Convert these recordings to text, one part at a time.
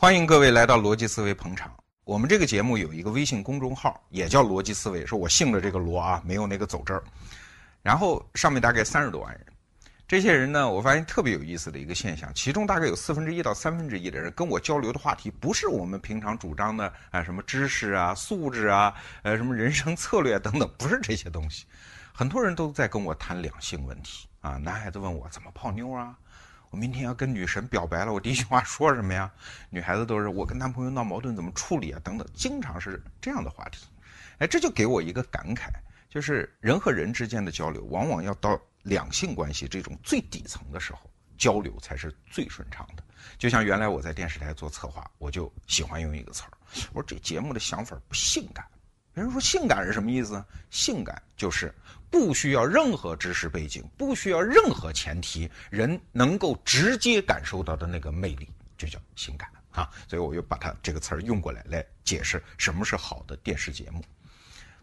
欢迎各位来到逻辑思维捧场。我们这个节目有一个微信公众号，也叫逻辑思维，是我姓的这个罗啊，没有那个走字儿。然后上面大概三十多万人，这些人呢，我发现特别有意思的一个现象，其中大概有四分之一到三分之一的人跟我交流的话题，不是我们平常主张的啊什么知识啊、素质啊、呃什么人生策略等等，不是这些东西。很多人都在跟我谈两性问题啊，男孩子问我怎么泡妞啊。我明天要跟女神表白了，我第一句话说什么呀？女孩子都是我跟男朋友闹矛盾怎么处理啊？等等，经常是这样的话题。哎，这就给我一个感慨，就是人和人之间的交流，往往要到两性关系这种最底层的时候，交流才是最顺畅的。就像原来我在电视台做策划，我就喜欢用一个词儿，我说这节目的想法不性感。人说性感是什么意思？性感就是不需要任何知识背景，不需要任何前提，人能够直接感受到的那个魅力，就叫性感啊！所以我又把它这个词儿用过来，来解释什么是好的电视节目。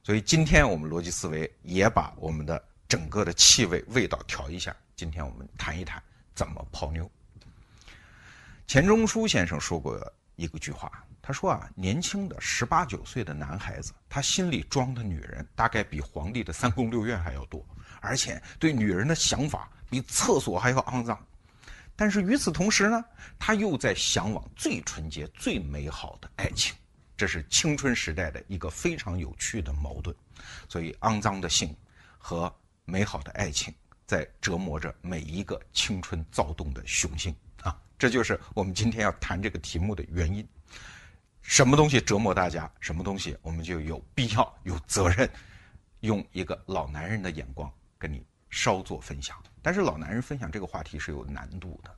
所以今天我们逻辑思维也把我们的整个的气味味道调一下。今天我们谈一谈怎么泡妞。钱钟书先生说过一个句话。他说啊，年轻的十八九岁的男孩子，他心里装的女人大概比皇帝的三宫六院还要多，而且对女人的想法比厕所还要肮脏。但是与此同时呢，他又在向往最纯洁、最美好的爱情，这是青春时代的一个非常有趣的矛盾。所以，肮脏的性和美好的爱情在折磨着每一个青春躁动的雄性！这就是我们今天要谈这个题目的原因。什么东西折磨大家，什么东西我们就有必要、有责任，用一个老男人的眼光跟你稍作分享。但是老男人分享这个话题是有难度的，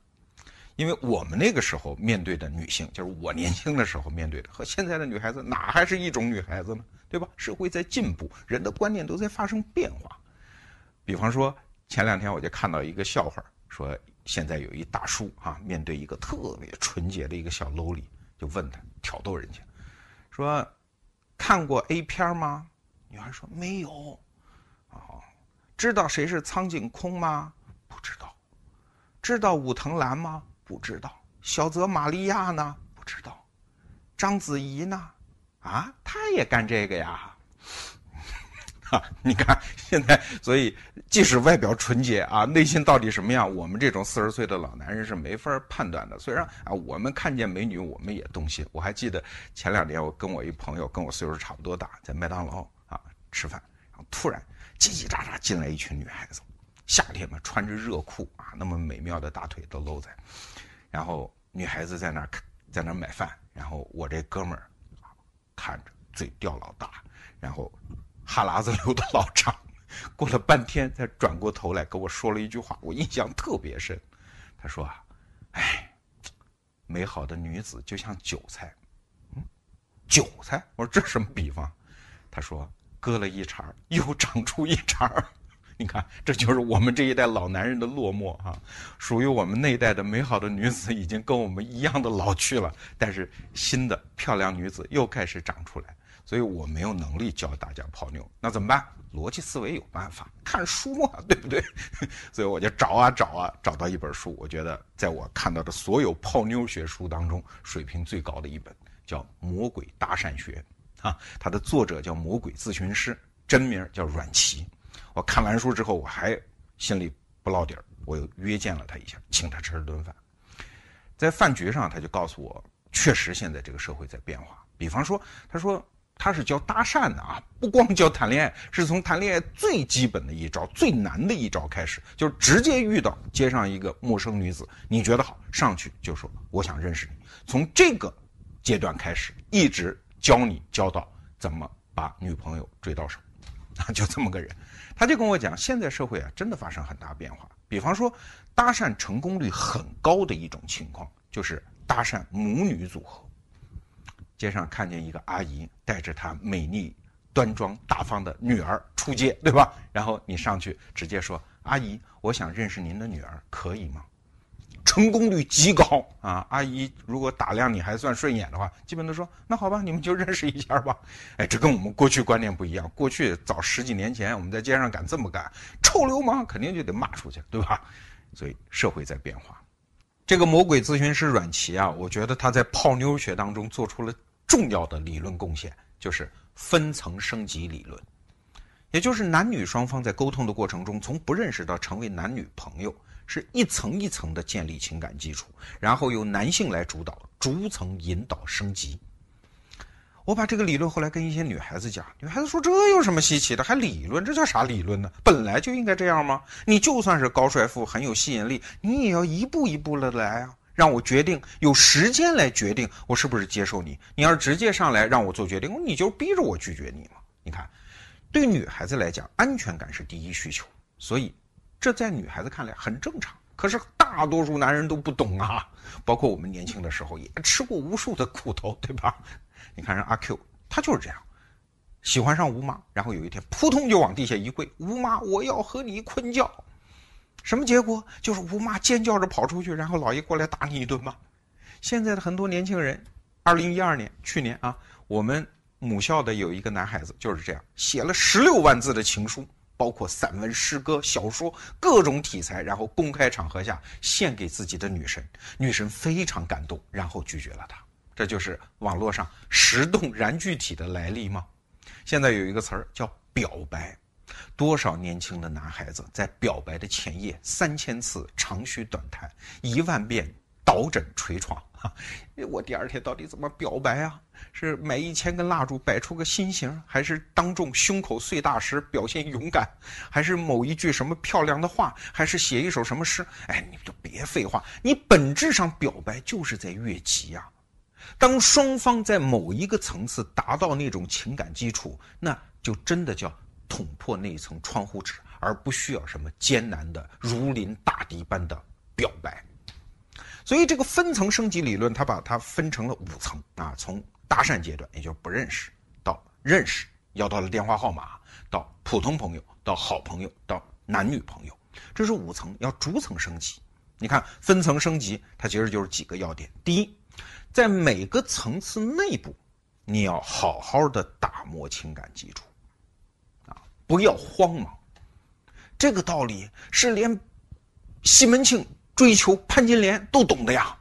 因为我们那个时候面对的女性，就是我年轻的时候面对的，和现在的女孩子哪还是一种女孩子呢？对吧？社会在进步，人的观念都在发生变化。比方说，前两天我就看到一个笑话，说现在有一大叔啊，面对一个特别纯洁的一个小楼里。就问他挑逗人家，说看过 A 片吗？女孩说没有。哦，知道谁是苍井空吗？不知道。知道武藤兰吗？不知道。小泽玛利亚呢？不知道。章子怡呢？啊，她也干这个呀。啊，你看现在，所以即使外表纯洁啊，内心到底什么样，我们这种四十岁的老男人是没法判断的。虽然啊，我们看见美女，我们也动心。我还记得前两年，我跟我一朋友，跟我岁数差不多大，在麦当劳啊吃饭，然后突然叽叽喳喳进来一群女孩子，夏天嘛，穿着热裤啊，那么美妙的大腿都露在，然后女孩子在那儿在那儿买饭，然后我这哥们儿看着嘴掉老大，然后。哈喇子流的老长，过了半天才转过头来跟我说了一句话，我印象特别深。他说啊，哎，美好的女子就像韭菜，嗯，韭菜？我说这什么比方？他说割了一茬又长出一茬 你看，这就是我们这一代老男人的落寞啊！属于我们那一代的美好的女子已经跟我们一样的老去了，但是新的漂亮女子又开始长出来。所以我没有能力教大家泡妞，那怎么办？逻辑思维有办法，看书啊，对不对？所以我就找啊找啊，找到一本书，我觉得在我看到的所有泡妞学书当中，水平最高的一本，叫《魔鬼搭讪学》啊，它的作者叫魔鬼咨询师，真名叫阮奇。我看完书之后，我还心里不落底儿，我又约见了他一下，请他吃了顿饭。在饭局上，他就告诉我，确实现在这个社会在变化。比方说，他说。他是教搭讪的啊，不光教谈恋爱，是从谈恋爱最基本的一招、最难的一招开始，就是直接遇到街上一个陌生女子，你觉得好，上去就说我想认识你。从这个阶段开始，一直教你教到怎么把女朋友追到手，啊，就这么个人。他就跟我讲，现在社会啊，真的发生很大变化。比方说，搭讪成功率很高的一种情况，就是搭讪母女组合。街上看见一个阿姨带着她美丽、端庄、大方的女儿出街，对吧？然后你上去直接说：“阿姨，我想认识您的女儿，可以吗？”成功率极高啊！阿姨如果打量你还算顺眼的话，基本都说：“那好吧，你们就认识一下吧。”哎，这跟我们过去观念不一样。过去早十几年前，我们在街上敢这么干，臭流氓肯定就得骂出去，对吧？所以社会在变化。这个魔鬼咨询师阮琦啊，我觉得他在泡妞学当中做出了重要的理论贡献，就是分层升级理论，也就是男女双方在沟通的过程中，从不认识到成为男女朋友，是一层一层的建立情感基础，然后由男性来主导，逐层引导升级。我把这个理论后来跟一些女孩子讲，女孩子说：“这有什么稀奇的？还理论？这叫啥理论呢？本来就应该这样吗？你就算是高帅富，很有吸引力，你也要一步一步的来啊，让我决定，有时间来决定我是不是接受你。你要是直接上来让我做决定，你就逼着我拒绝你嘛。你看，对女孩子来讲，安全感是第一需求，所以这在女孩子看来很正常。可是大多数男人都不懂啊，包括我们年轻的时候也吃过无数的苦头，对吧？”你看人阿 Q，他就是这样，喜欢上吴妈，然后有一天扑通就往地下一跪，吴妈，我要和你困觉。什么结果？就是吴妈尖叫着跑出去，然后老爷过来打你一顿嘛。现在的很多年轻人，二零一二年去年啊，我们母校的有一个男孩子就是这样，写了十六万字的情书，包括散文、诗歌、小说各种题材，然后公开场合下献给自己的女神，女神非常感动，然后拒绝了他。这就是网络上石动燃具体的来历吗？现在有一个词儿叫表白，多少年轻的男孩子在表白的前夜三千次长吁短叹，一万遍倒枕捶床啊！我第二天到底怎么表白啊？是买一千根蜡烛摆出个心形，还是当众胸口碎大石表现勇敢，还是某一句什么漂亮的话，还是写一首什么诗？哎，你就别废话，你本质上表白就是在越级呀！当双方在某一个层次达到那种情感基础，那就真的叫捅破那一层窗户纸，而不需要什么艰难的如临大敌般的表白。所以，这个分层升级理论，它把它分成了五层啊，从搭讪阶段，也就是不认识，到认识，要到了电话号码，到普通朋友，到好朋友，到男女朋友，这是五层，要逐层升级。你看，分层升级，它其实就是几个要点：第一。在每个层次内部，你要好好的打磨情感基础，不要慌忙。这个道理是连西门庆追求潘金莲都懂的呀。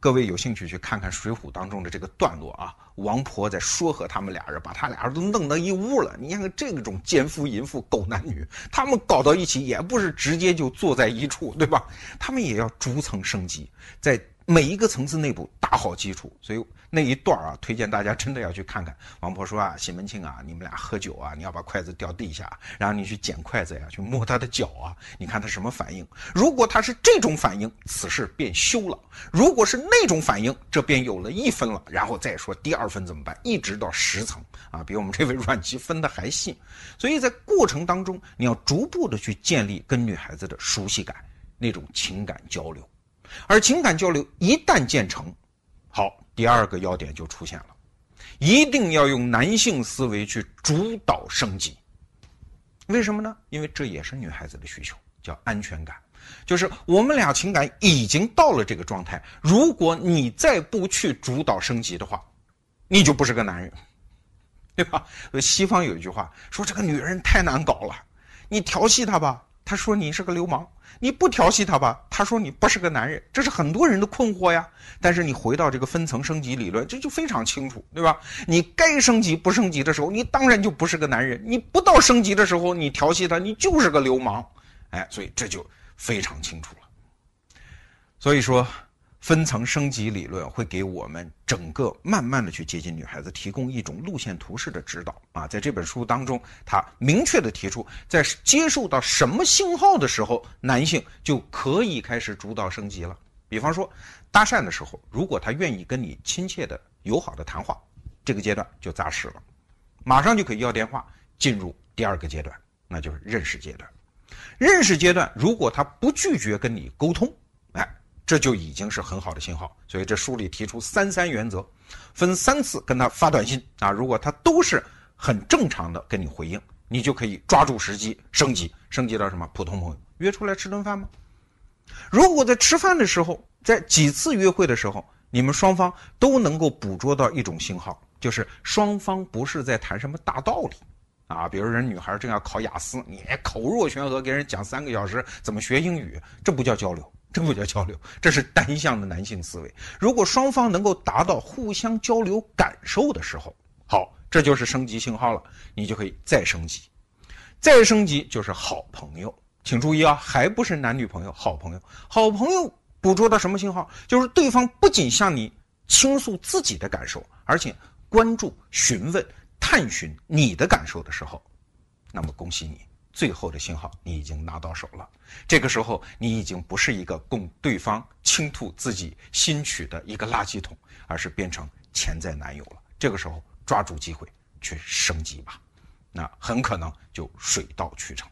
各位有兴趣去看看《水浒》当中的这个段落啊，王婆在说和他们俩人，把他俩人都弄到一屋了。你看看这种奸夫淫妇、狗男女，他们搞到一起也不是直接就坐在一处，对吧？他们也要逐层升级，在。每一个层次内部打好基础，所以那一段啊，推荐大家真的要去看看。王婆说啊，西门庆啊，你们俩喝酒啊，你要把筷子掉地下，然后你去捡筷子呀，去摸他的脚啊，你看他什么反应？如果他是这种反应，此事便休了；如果是那种反应，这便有了一分了。然后再说第二分怎么办？一直到十层啊，比我们这位阮籍分的还细。所以在过程当中，你要逐步的去建立跟女孩子的熟悉感，那种情感交流。而情感交流一旦建成，好，第二个要点就出现了，一定要用男性思维去主导升级。为什么呢？因为这也是女孩子的需求，叫安全感。就是我们俩情感已经到了这个状态，如果你再不去主导升级的话，你就不是个男人，对吧？西方有一句话说，这个女人太难搞了，你调戏她吧，他说你是个流氓。你不调戏他吧，他说你不是个男人，这是很多人的困惑呀。但是你回到这个分层升级理论，这就非常清楚，对吧？你该升级不升级的时候，你当然就不是个男人；你不到升级的时候，你调戏他，你就是个流氓。哎，所以这就非常清楚了。所以说。分层升级理论会给我们整个慢慢的去接近女孩子提供一种路线图式的指导啊，在这本书当中，他明确的提出，在接受到什么信号的时候，男性就可以开始主导升级了。比方说，搭讪的时候，如果他愿意跟你亲切的、友好的谈话，这个阶段就扎实了，马上就可以要电话，进入第二个阶段，那就是认识阶段。认识阶段，如果他不拒绝跟你沟通，这就已经是很好的信号，所以这书里提出三三原则，分三次跟他发短信啊，如果他都是很正常的跟你回应，你就可以抓住时机升级，升级到什么普通朋友约出来吃顿饭吗？如果在吃饭的时候，在几次约会的时候，你们双方都能够捕捉到一种信号，就是双方不是在谈什么大道理啊，比如人女孩正要考雅思，你口若悬河给人讲三个小时怎么学英语，这不叫交流。这不叫交流，这是单向的男性思维。如果双方能够达到互相交流感受的时候，好，这就是升级信号了，你就可以再升级，再升级就是好朋友。请注意啊，还不是男女朋友，好朋友。好朋友捕捉到什么信号？就是对方不仅向你倾诉自己的感受，而且关注、询问、探寻你的感受的时候，那么恭喜你。最后的信号你已经拿到手了，这个时候你已经不是一个供对方倾吐自己心曲的一个垃圾桶，而是变成潜在男友了。这个时候抓住机会去升级吧，那很可能就水到渠成。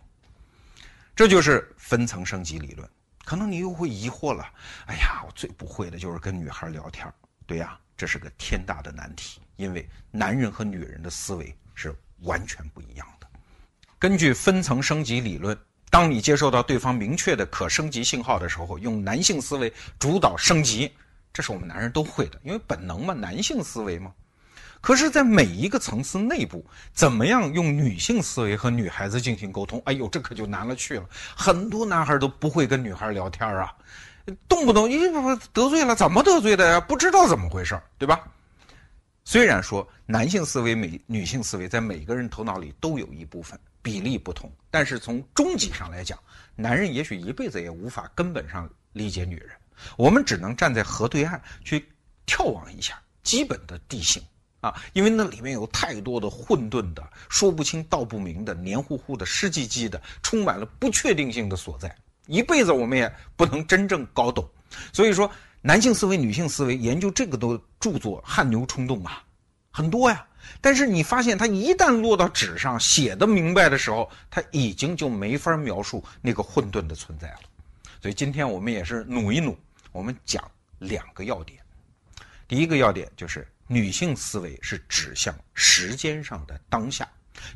这就是分层升级理论。可能你又会疑惑了，哎呀，我最不会的就是跟女孩聊天。对呀，这是个天大的难题，因为男人和女人的思维是完全不一样的。根据分层升级理论，当你接受到对方明确的可升级信号的时候，用男性思维主导升级，这是我们男人都会的，因为本能嘛，男性思维嘛。可是，在每一个层次内部，怎么样用女性思维和女孩子进行沟通？哎呦，这可就难了去了。很多男孩都不会跟女孩聊天啊，动不动一得罪了，怎么得罪的呀？不知道怎么回事，对吧？虽然说男性思维、美女性思维在每个人头脑里都有一部分。比例不同，但是从终极上来讲，男人也许一辈子也无法根本上理解女人。我们只能站在河对岸去眺望一下基本的地形啊，因为那里面有太多的混沌的、说不清道不明的、黏糊糊的、湿唧唧的、充满了不确定性的所在，一辈子我们也不能真正搞懂。所以说，男性思维、女性思维研究这个的著作汗牛充栋啊，很多呀。但是你发现，他一旦落到纸上写的明白的时候，他已经就没法描述那个混沌的存在了。所以今天我们也是努一努，我们讲两个要点。第一个要点就是女性思维是指向时间上的当下，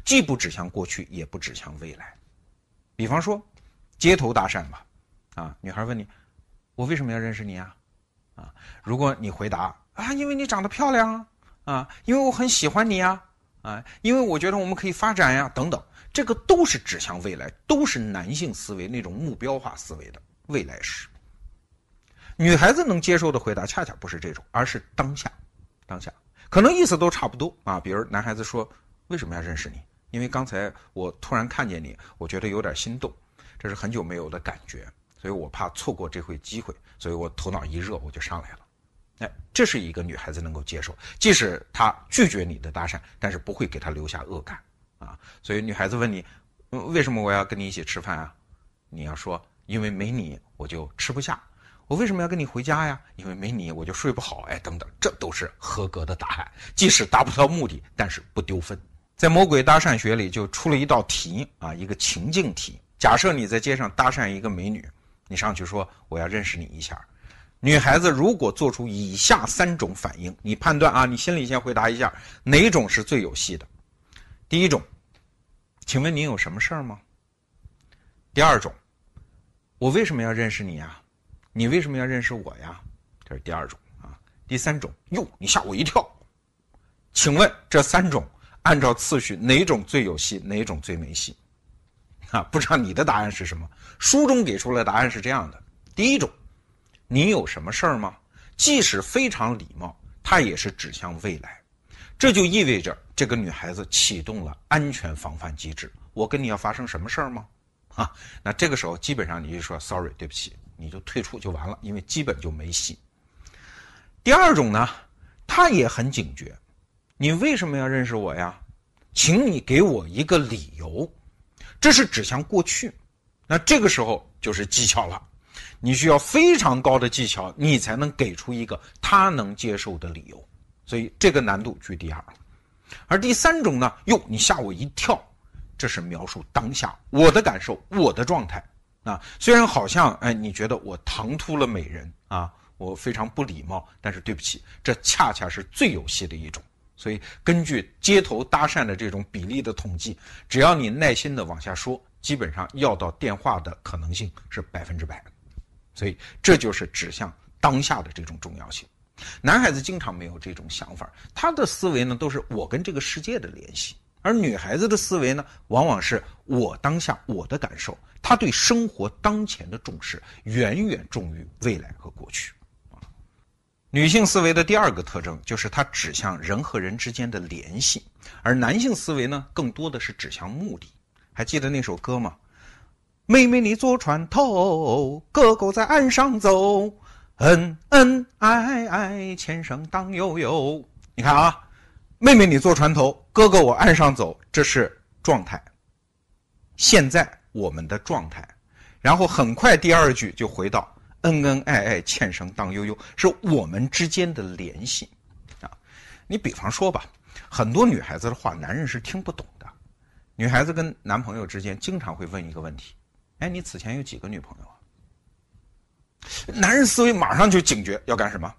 既不指向过去，也不指向未来。比方说，街头搭讪吧，啊，女孩问你，我为什么要认识你啊？啊，如果你回答啊，因为你长得漂亮。啊，啊因为我很喜欢你呀，啊，因为我觉得我们可以发展呀，等等，这个都是指向未来，都是男性思维那种目标化思维的未来式。女孩子能接受的回答恰恰不是这种，而是当下，当下，可能意思都差不多啊。比如男孩子说：“为什么要认识你？因为刚才我突然看见你，我觉得有点心动，这是很久没有的感觉，所以我怕错过这回机会，所以我头脑一热我就上来了。”哎，这是一个女孩子能够接受，即使她拒绝你的搭讪，但是不会给她留下恶感啊。所以女孩子问你，为什么我要跟你一起吃饭啊？你要说，因为没你我就吃不下。我为什么要跟你回家呀？因为没你我就睡不好。哎，等等，这都是合格的答案，即使达不到目的，但是不丢分。在魔鬼搭讪学里就出了一道题啊，一个情境题。假设你在街上搭讪一个美女，你上去说我要认识你一下。女孩子如果做出以下三种反应，你判断啊，你心里先回答一下哪种是最有戏的。第一种，请问您有什么事儿吗？第二种，我为什么要认识你呀？你为什么要认识我呀？这是第二种啊。第三种，哟，你吓我一跳。请问这三种按照次序哪种最有戏，哪种最没戏？啊，不知道你的答案是什么？书中给出了答案是这样的：第一种。你有什么事儿吗？即使非常礼貌，它也是指向未来，这就意味着这个女孩子启动了安全防范机制。我跟你要发生什么事儿吗？啊，那这个时候基本上你就说 sorry，对不起，你就退出就完了，因为基本就没戏。第二种呢，他也很警觉，你为什么要认识我呀？请你给我一个理由，这是指向过去，那这个时候就是技巧了。你需要非常高的技巧，你才能给出一个他能接受的理由，所以这个难度居第二。而第三种呢？哟，你吓我一跳，这是描述当下我的感受、我的状态啊。虽然好像哎，你觉得我唐突了美人啊，我非常不礼貌，但是对不起，这恰恰是最有戏的一种。所以根据街头搭讪的这种比例的统计，只要你耐心的往下说，基本上要到电话的可能性是百分之百。所以这就是指向当下的这种重要性。男孩子经常没有这种想法，他的思维呢都是我跟这个世界的联系而女孩子的思维呢，往往是我当下我的感受，她对生活当前的重视远远重于未来和过去。女性思维的第二个特征就是它指向人和人之间的联系，而男性思维呢，更多的是指向目的。还记得那首歌吗？妹妹你坐船头，哥哥在岸上走，恩恩爱爱，前生当悠悠。你看啊，妹妹你坐船头，哥哥我岸上走，这是状态。现在我们的状态，然后很快第二句就回到。恩恩爱爱，欠生当悠悠，是我们之间的联系啊。你比方说吧，很多女孩子的话，男人是听不懂的。女孩子跟男朋友之间经常会问一个问题：“哎，你此前有几个女朋友啊？”男人思维马上就警觉，要干什么？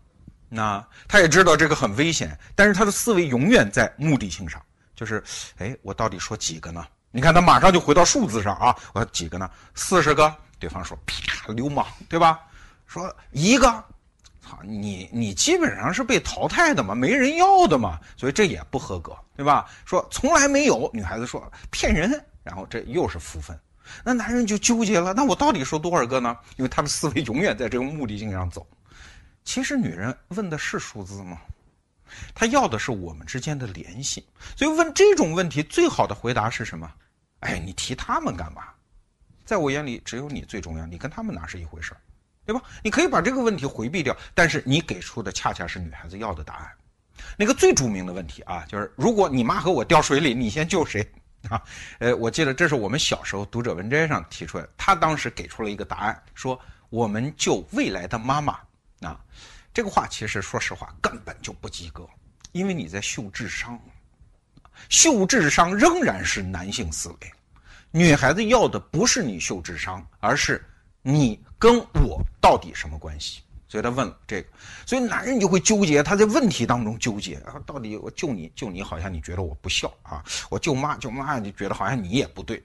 那他也知道这个很危险，但是他的思维永远在目的性上，就是哎，我到底说几个呢？你看他马上就回到数字上啊，我几个呢？四十个？对方说：“啪，流氓，对吧？”说一个，操你你基本上是被淘汰的嘛，没人要的嘛，所以这也不合格，对吧？说从来没有，女孩子说骗人，然后这又是负分，那男人就纠结了，那我到底说多少个呢？因为他的思维永远在这个目的性上走。其实女人问的是数字吗？她要的是我们之间的联系，所以问这种问题最好的回答是什么？哎，你提他们干嘛？在我眼里只有你最重要，你跟他们哪是一回事儿？对吧？你可以把这个问题回避掉，但是你给出的恰恰是女孩子要的答案。那个最著名的问题啊，就是如果你妈和我掉水里，你先救谁 啊？呃，我记得这是我们小时候读者文摘上提出来，他当时给出了一个答案，说我们救未来的妈妈啊。这个话其实说实话根本就不及格，因为你在秀智商，秀智商仍然是男性思维，女孩子要的不是你秀智商，而是。你跟我到底什么关系？所以他问了这个，所以男人就会纠结，他在问题当中纠结啊，到底我救你救你，好像你觉得我不孝啊，我救妈救妈就觉得好像你也不对。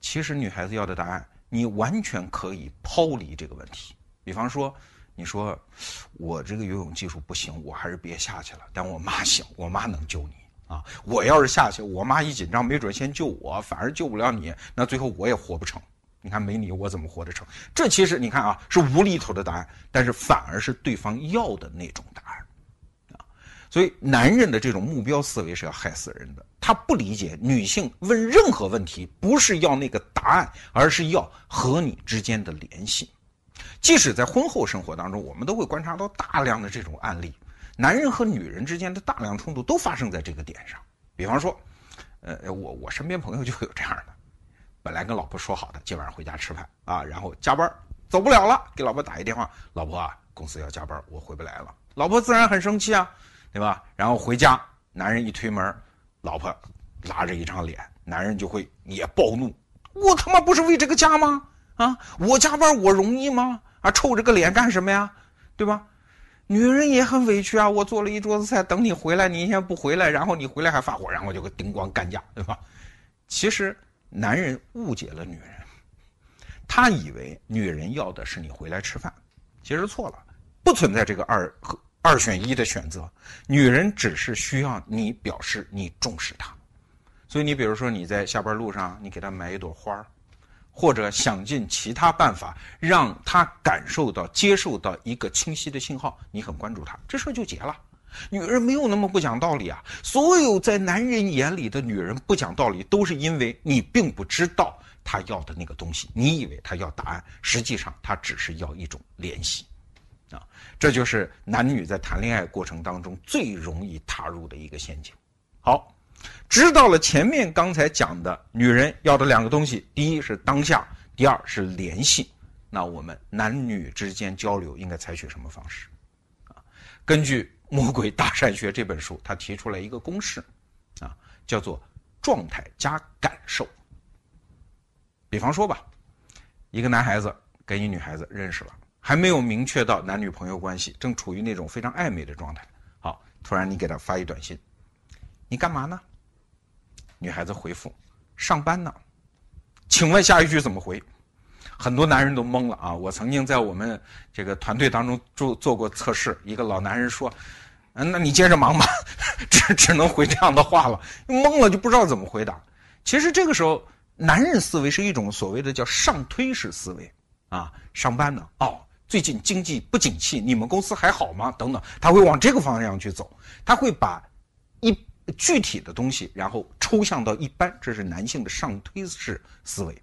其实女孩子要的答案，你完全可以抛离这个问题。比方说，你说我这个游泳技术不行，我还是别下去了。但我妈行，我妈能救你啊。我要是下去，我妈一紧张，没准先救我，反而救不了你，那最后我也活不成。你看没你我怎么活得成？这其实你看啊，是无厘头的答案，但是反而是对方要的那种答案，啊，所以男人的这种目标思维是要害死人的。他不理解女性问任何问题不是要那个答案，而是要和你之间的联系。即使在婚后生活当中，我们都会观察到大量的这种案例，男人和女人之间的大量冲突都发生在这个点上。比方说，呃，我我身边朋友就有这样的。本来跟老婆说好的，今晚上回家吃饭啊，然后加班走不了了，给老婆打一电话，老婆啊，公司要加班，我回不来了。老婆自然很生气啊，对吧？然后回家，男人一推门，老婆拉着一张脸，男人就会也暴怒，我他妈不是为这个家吗？啊，我加班我容易吗？啊，臭着个脸干什么呀？对吧？女人也很委屈啊，我做了一桌子菜等你回来，你一天不回来，然后你回来还发火，然后就给叮咣干架，对吧？其实。男人误解了女人，他以为女人要的是你回来吃饭，其实错了，不存在这个二二选一的选择。女人只是需要你表示你重视她，所以你比如说你在下班路上，你给她买一朵花或者想尽其他办法让她感受到、接受到一个清晰的信号，你很关注她，这事儿就结了。女人没有那么不讲道理啊！所有在男人眼里的女人不讲道理，都是因为你并不知道她要的那个东西。你以为她要答案，实际上她只是要一种联系，啊，这就是男女在谈恋爱过程当中最容易踏入的一个陷阱。好，知道了前面刚才讲的女人要的两个东西，第一是当下，第二是联系。那我们男女之间交流应该采取什么方式？啊，根据。《魔鬼大善学》这本书，他提出来一个公式，啊，叫做状态加感受。比方说吧，一个男孩子跟一女孩子认识了，还没有明确到男女朋友关系，正处于那种非常暧昧的状态。好，突然你给他发一短信，你干嘛呢？女孩子回复：上班呢。请问下一句怎么回？很多男人都懵了啊！我曾经在我们这个团队当中做做过测试，一个老男人说：“嗯，那你接着忙吧，只只能回这样的话了，懵了就不知道怎么回答。其实这个时候，男人思维是一种所谓的叫上推式思维啊，上班呢，哦，最近经济不景气，你们公司还好吗？等等，他会往这个方向去走，他会把一具体的东西，然后抽象到一般，这是男性的上推式思维，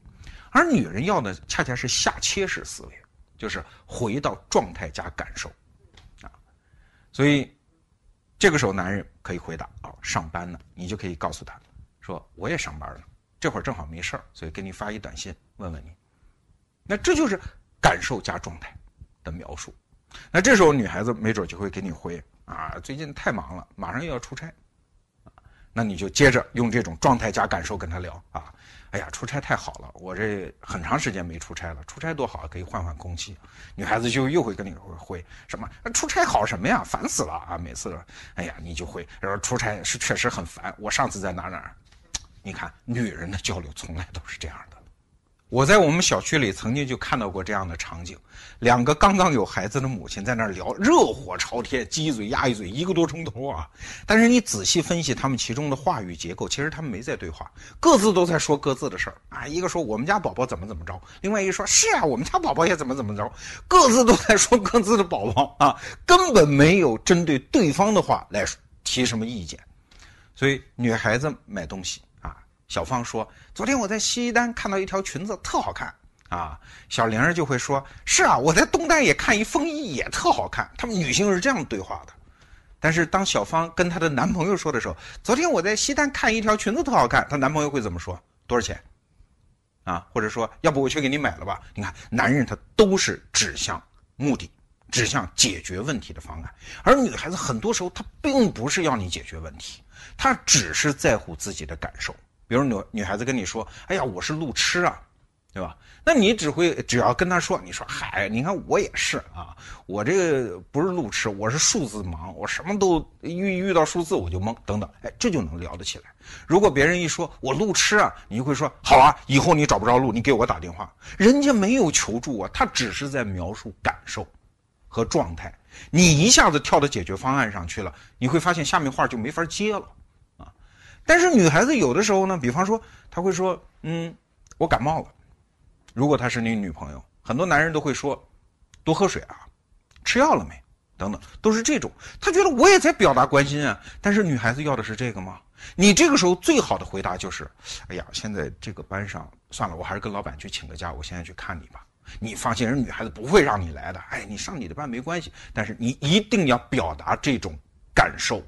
而女人要的恰恰是下切式思维，就是回到状态加感受，啊，所以。这个时候，男人可以回答：“哦，上班呢。”你就可以告诉他，说：“我也上班了，这会儿正好没事儿，所以给你发一短信，问问你。”那这就是感受加状态的描述。那这时候，女孩子没准就会给你回：“啊，最近太忙了，马上又要出差。”啊那你就接着用这种状态加感受跟他聊啊。哎呀，出差太好了！我这很长时间没出差了，出差多好，可以换换空气。女孩子就又会跟你回什么？出差好什么呀？烦死了啊！每次，哎呀，你就会说出差是确实很烦。我上次在哪哪？你看，女人的交流从来都是这样的。我在我们小区里曾经就看到过这样的场景：两个刚刚有孩子的母亲在那儿聊，热火朝天，鸡一嘴鸭一嘴，一个多钟头啊。但是你仔细分析他们其中的话语结构，其实他们没在对话，各自都在说各自的事儿啊。一个说我们家宝宝怎么怎么着，另外一个说是啊，我们家宝宝也怎么怎么着，各自都在说各自的宝宝啊，根本没有针对对方的话来提什么意见。所以女孩子买东西。小芳说：“昨天我在西单看到一条裙子，特好看啊。”小玲儿就会说：“是啊，我在东单也看一风衣，也特好看。”她们女性是这样对话的。但是当小芳跟她的男朋友说的时候，昨天我在西单看一条裙子特好看，她男朋友会怎么说？多少钱？啊，或者说要不我去给你买了吧？你看，男人他都是指向目的，指向解决问题的方案，而女孩子很多时候她并不是要你解决问题，她只是在乎自己的感受。比如女女孩子跟你说：“哎呀，我是路痴啊，对吧？”那你只会只要跟她说：“你说嗨，你看我也是啊，我这个不是路痴，我是数字盲，我什么都遇遇到数字我就懵，等等，哎，这就能聊得起来。如果别人一说我路痴啊，你就会说：好啊，以后你找不着路，你给我打电话。人家没有求助啊，他只是在描述感受和状态。你一下子跳到解决方案上去了，你会发现下面话就没法接了。”但是女孩子有的时候呢，比方说，她会说：“嗯，我感冒了。”如果她是你女朋友，很多男人都会说：“多喝水啊，吃药了没？”等等，都是这种。他觉得我也在表达关心啊。但是女孩子要的是这个吗？你这个时候最好的回答就是：“哎呀，现在这个班上算了，我还是跟老板去请个假，我现在去看你吧。”你放心，人女孩子不会让你来的。哎，你上你的班没关系，但是你一定要表达这种感受、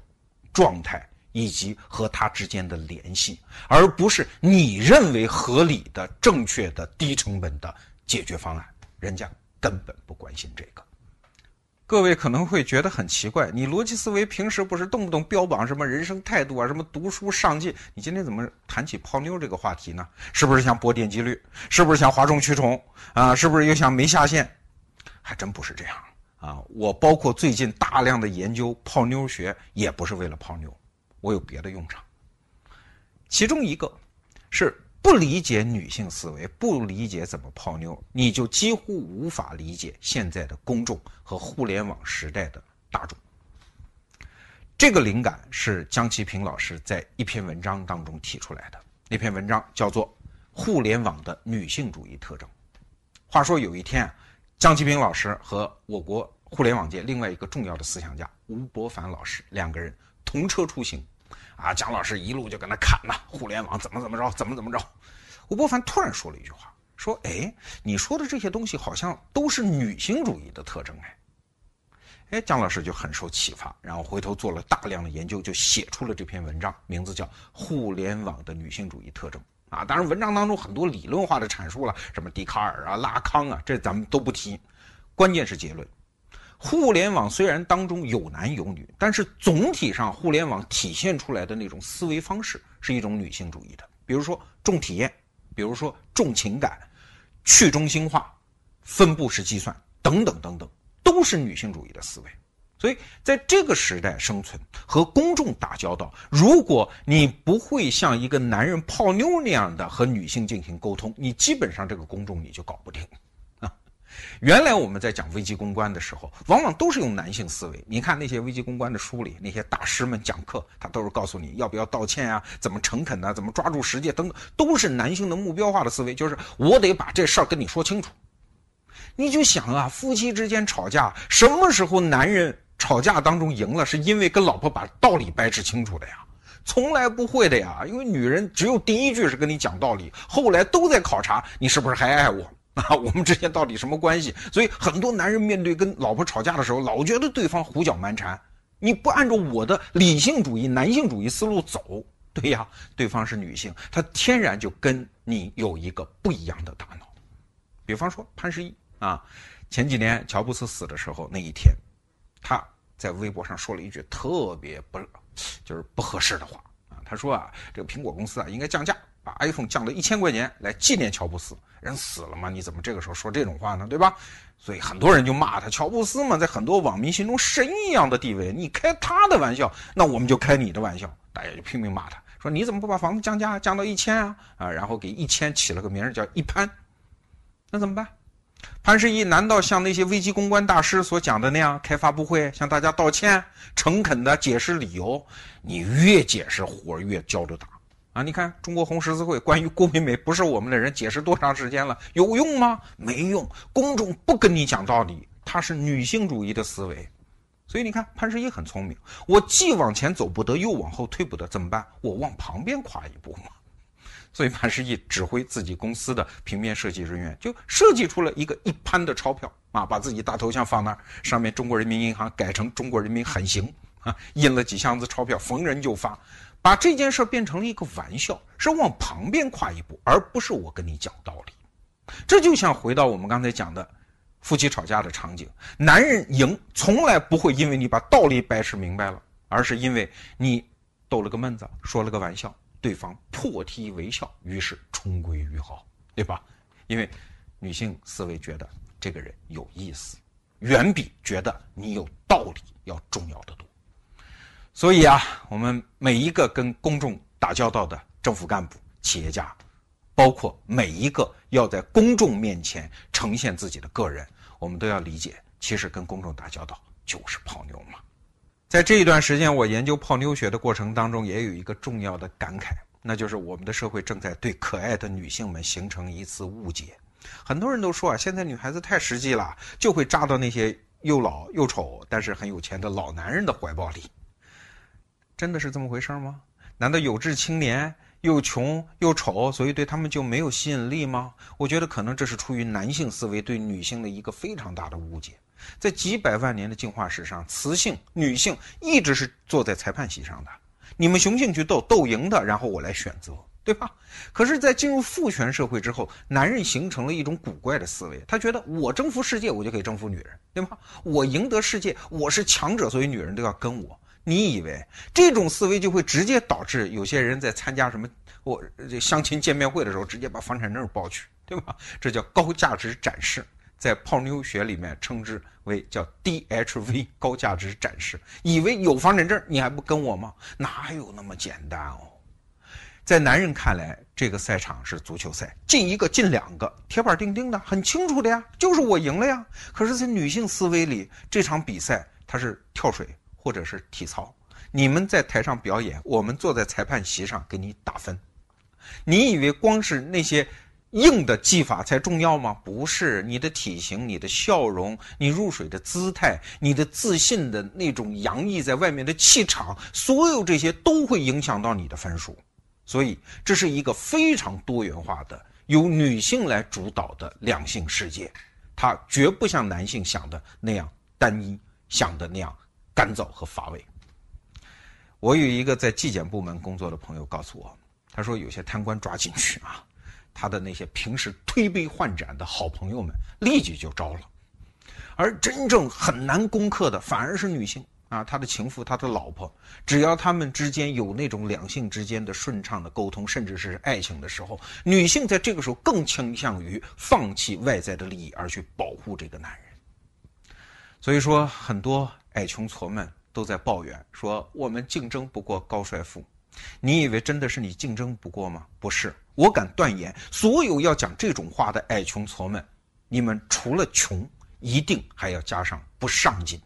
状态。以及和他之间的联系，而不是你认为合理的、正确的、低成本的解决方案，人家根本不关心这个。各位可能会觉得很奇怪，你逻辑思维平时不是动不动标榜什么人生态度啊，什么读书上进，你今天怎么谈起泡妞这个话题呢？是不是想博点击率？是不是想哗众取宠？啊，是不是又想没下限？还真不是这样啊！我包括最近大量的研究泡妞学，也不是为了泡妞。我有别的用场，其中一个是不理解女性思维，不理解怎么泡妞，你就几乎无法理解现在的公众和互联网时代的大众。这个灵感是江其平老师在一篇文章当中提出来的，那篇文章叫做《互联网的女性主义特征》。话说有一天，江其平老师和我国互联网界另外一个重要的思想家吴伯凡老师两个人。同车出行，啊，蒋老师一路就跟他侃呐，互联网怎么怎么着，怎么怎么着。吴伯凡突然说了一句话，说：“哎，你说的这些东西好像都是女性主义的特征，哎。”哎，蒋老师就很受启发，然后回头做了大量的研究，就写出了这篇文章，名字叫《互联网的女性主义特征》啊。当然，文章当中很多理论化的阐述了，什么笛卡尔啊、拉康啊，这咱们都不提，关键是结论。互联网虽然当中有男有女，但是总体上互联网体现出来的那种思维方式是一种女性主义的。比如说重体验，比如说重情感、去中心化、分布式计算等等等等，都是女性主义的思维。所以在这个时代生存和公众打交道，如果你不会像一个男人泡妞那样的和女性进行沟通，你基本上这个公众你就搞不定。原来我们在讲危机公关的时候，往往都是用男性思维。你看那些危机公关的书里，那些大师们讲课，他都是告诉你要不要道歉啊，怎么诚恳呢，怎么抓住时机等等，都是男性的目标化的思维，就是我得把这事儿跟你说清楚。你就想啊，夫妻之间吵架，什么时候男人吵架当中赢了，是因为跟老婆把道理掰扯清楚的呀？从来不会的呀，因为女人只有第一句是跟你讲道理，后来都在考察你是不是还爱我 啊，我们之间到底什么关系？所以很多男人面对跟老婆吵架的时候，老觉得对方胡搅蛮缠，你不按照我的理性主义、男性主义思路走，对呀，对方是女性，她天然就跟你有一个不一样的大脑。比方说潘石屹啊，前几年乔布斯死的时候那一天，他在微博上说了一句特别不。就是不合适的话啊，他说啊，这个苹果公司啊应该降价，把 iPhone 降到一千块钱来纪念乔布斯。人死了嘛，你怎么这个时候说这种话呢？对吧？所以很多人就骂他，乔布斯嘛，在很多网民心中神一样的地位，你开他的玩笑，那我们就开你的玩笑。大家就拼命骂他，说你怎么不把房子降价降到一千啊？啊，然后给一千起了个名叫一潘，那怎么办？潘石屹难道像那些危机公关大师所讲的那样开发布会向大家道歉，诚恳的解释理由？你越解释火越焦着大啊！你看中国红十字会关于郭美美不是我们的人解释多长时间了？有用吗？没用。公众不跟你讲道理，他是女性主义的思维。所以你看潘石屹很聪明，我既往前走不得，又往后退不得，怎么办？我往旁边跨一步嘛。所以潘石屹指挥自己公司的平面设计人员，就设计出了一个一潘的钞票啊，把自己大头像放那儿，上面中国人民银行改成中国人民狠行啊，印了几箱子钞票，逢人就发，把这件事变成了一个玩笑，是往旁边跨一步，而不是我跟你讲道理。这就像回到我们刚才讲的夫妻吵架的场景，男人赢从来不会因为你把道理掰扯明白了，而是因为你逗了个闷子，说了个玩笑。对方破涕为笑，于是重归于好，对吧？因为女性思维觉得这个人有意思，远比觉得你有道理要重要的多。所以啊，我们每一个跟公众打交道的政府干部、企业家，包括每一个要在公众面前呈现自己的个人，我们都要理解，其实跟公众打交道就是泡妞嘛。在这一段时间，我研究泡妞学的过程当中，也有一个重要的感慨，那就是我们的社会正在对可爱的女性们形成一次误解。很多人都说啊，现在女孩子太实际了，就会扎到那些又老又丑但是很有钱的老男人的怀抱里。真的是这么回事吗？难道有志青年又穷又丑，所以对他们就没有吸引力吗？我觉得可能这是出于男性思维对女性的一个非常大的误解。在几百万年的进化史上，雌性、女性一直是坐在裁判席上的。你们雄性去斗，斗赢的，然后我来选择，对吧？可是，在进入父权社会之后，男人形成了一种古怪的思维，他觉得我征服世界，我就可以征服女人，对吗？我赢得世界，我是强者，所以女人都要跟我。你以为这种思维就会直接导致有些人在参加什么我这相亲见面会的时候，直接把房产证报去，对吧？这叫高价值展示。在泡妞学里面称之为叫 DHV 高价值展示，以为有房产证你还不跟我吗？哪有那么简单哦？在男人看来，这个赛场是足球赛，进一个进两个，铁板钉钉的，很清楚的呀，就是我赢了呀。可是，在女性思维里，这场比赛它是跳水或者是体操，你们在台上表演，我们坐在裁判席上给你打分。你以为光是那些？硬的技法才重要吗？不是，你的体型、你的笑容、你入水的姿态、你的自信的那种洋溢在外面的气场，所有这些都会影响到你的分数。所以，这是一个非常多元化的、由女性来主导的两性世界，它绝不像男性想的那样单一，想的那样干燥和乏味。我有一个在纪检部门工作的朋友告诉我，他说有些贪官抓进去啊。他的那些平时推杯换盏的好朋友们立即就招了，而真正很难攻克的反而是女性啊，他的情妇、他的老婆，只要他们之间有那种两性之间的顺畅的沟通，甚至是爱情的时候，女性在这个时候更倾向于放弃外在的利益而去保护这个男人。所以说，很多矮穷矬们都在抱怨说：“我们竞争不过高帅富。”你以为真的是你竞争不过吗？不是。我敢断言，所有要讲这种话的矮穷矬们，你们除了穷，一定还要加上不上进；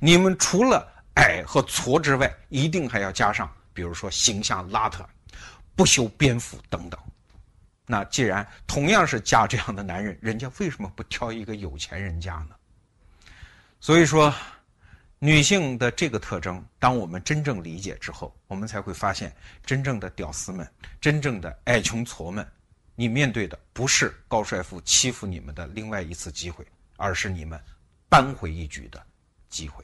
你们除了矮和矬之外，一定还要加上，比如说形象邋遢、不修边幅等等。那既然同样是嫁这样的男人，人家为什么不挑一个有钱人家呢？所以说，女性的这个特征，当我们真正理解之后，我们才会发现，真正的屌丝们，真正的矮穷矬们，你面对的不是高帅富欺负你们的另外一次机会，而是你们扳回一局的机会。